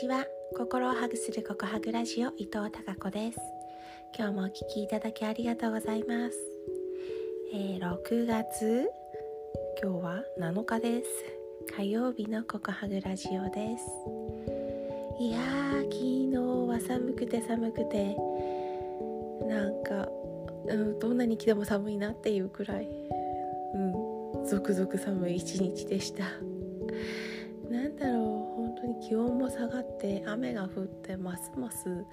ちは。心をハグするココハグラジオ伊藤孝子です。今日もお聞きいただきありがとうございます、えー、6月今日は7日です。火曜日のココハグラジオです。いやー昨日は寒くて寒くてなんか、うん、どんなに来ても寒いなっていうくらいうんゾクゾク寒い一日でした。気温も下がって雨が降ってますます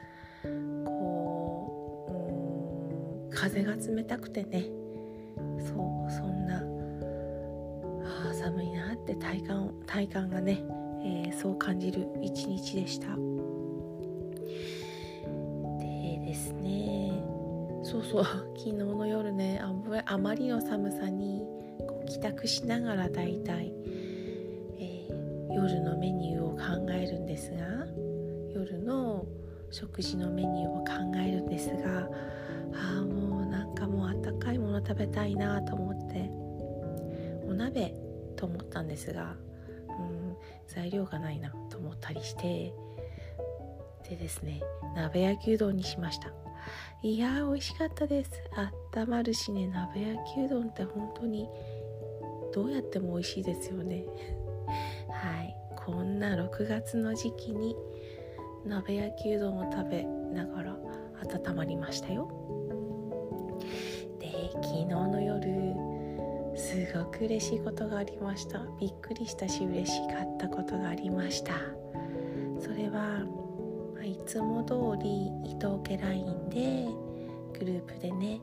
こう風が冷たくてね。そうそんなあ寒いなって体感体感がね、えー、そう感じる一日でした。でですねそうそう 昨日の夜ねあまりの寒さにこう帰宅しながらだいたい夜のメニューを考えるんですが夜の食事のメニューを考えるんですがああもうなんかもうあったかいもの食べたいなと思ってお鍋と思ったんですが、うん、材料がないなと思ったりしてでですね鍋焼きうどんにしました。いやー美味しかったです。あったまるしね鍋焼きうどんって本当にどうやっても美味しいですよね。こんな6月の時期に鍋焼きうどんを食べながら温まりましたよ。で昨日の夜すごく嬉しいことがありました。びっくりしたし嬉しかったことがありました。それはいつも通り伊藤家 LINE でグループでね、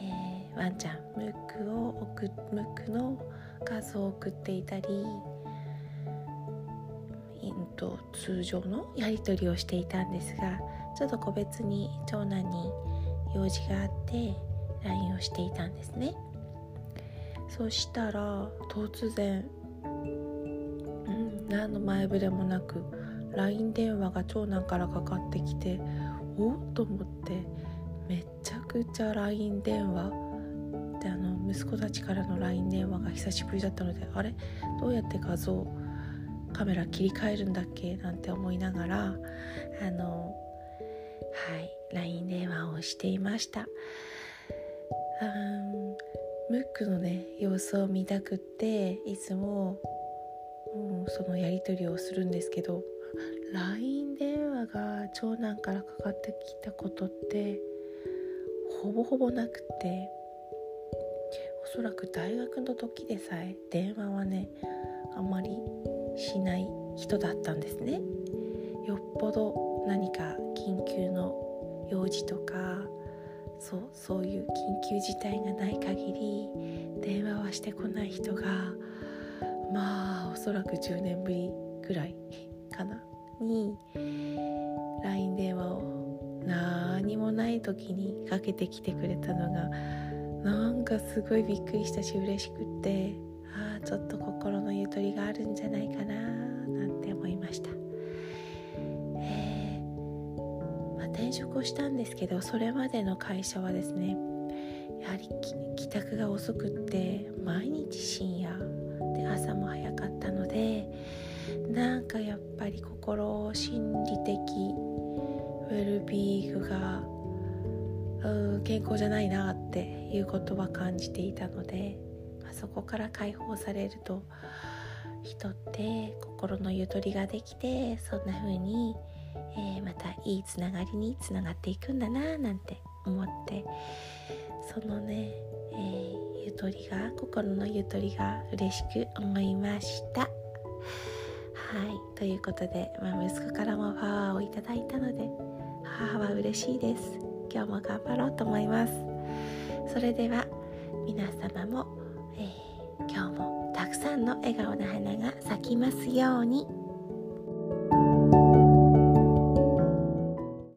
えー、ワンちゃんムックを送ムックの画像を送っていたりと通常のやり取りをしていたんですがちょっと個別に長男に用事があって LINE をしていたんですね。そしたら突然、うん、何の前触れもなく LINE 電話が長男からかかってきておっと思ってめちゃくちゃ LINE 電話であの息子たちからの LINE 電話が久しぶりだったのであれ？どうやって画像をカメラ切り替えるんだっけ？なんて思いながらあのはい LINE 電話をしていました。ムックのね様子を見たくっていつも、うん、そのやり取りをするんですけど LINE 電話が長男からかかってきたことってほぼほぼなくておそらく大学の時でさえ電話はねあんまりしない人だったんですね。よっぽど何か緊急の用事とかそうそういう緊急事態がない限り電話はしてこない人がまあおそらく10年ぶりぐらいかな。に LINE 電話を何もない時にかけてきてくれたのがなんかすごいびっくりしたし嬉しくって。ちょっと心のゆとりがあるんじゃないかななんて思いました、えー、まあ、転職をしたんですけどそれまでの会社はですねやはり帰宅が遅くって毎日深夜で朝も早かったのでなんかやっぱり心心理的ウェルビーグが健康じゃないなっていうことは感じていたのでそこから解放されると人って心のゆとりができてそんな風に、えー、またいいつながりにつながっていくんだななんて思って。そのね、えー、ゆとりが心のゆとりが嬉しく思いました。はい。ということで、まあ、息子からもパワーをいただいたので母は嬉しいです。今日も頑張ろうと思います。それでは皆様もえー、今日もたくさんの笑顔の花が咲きますように。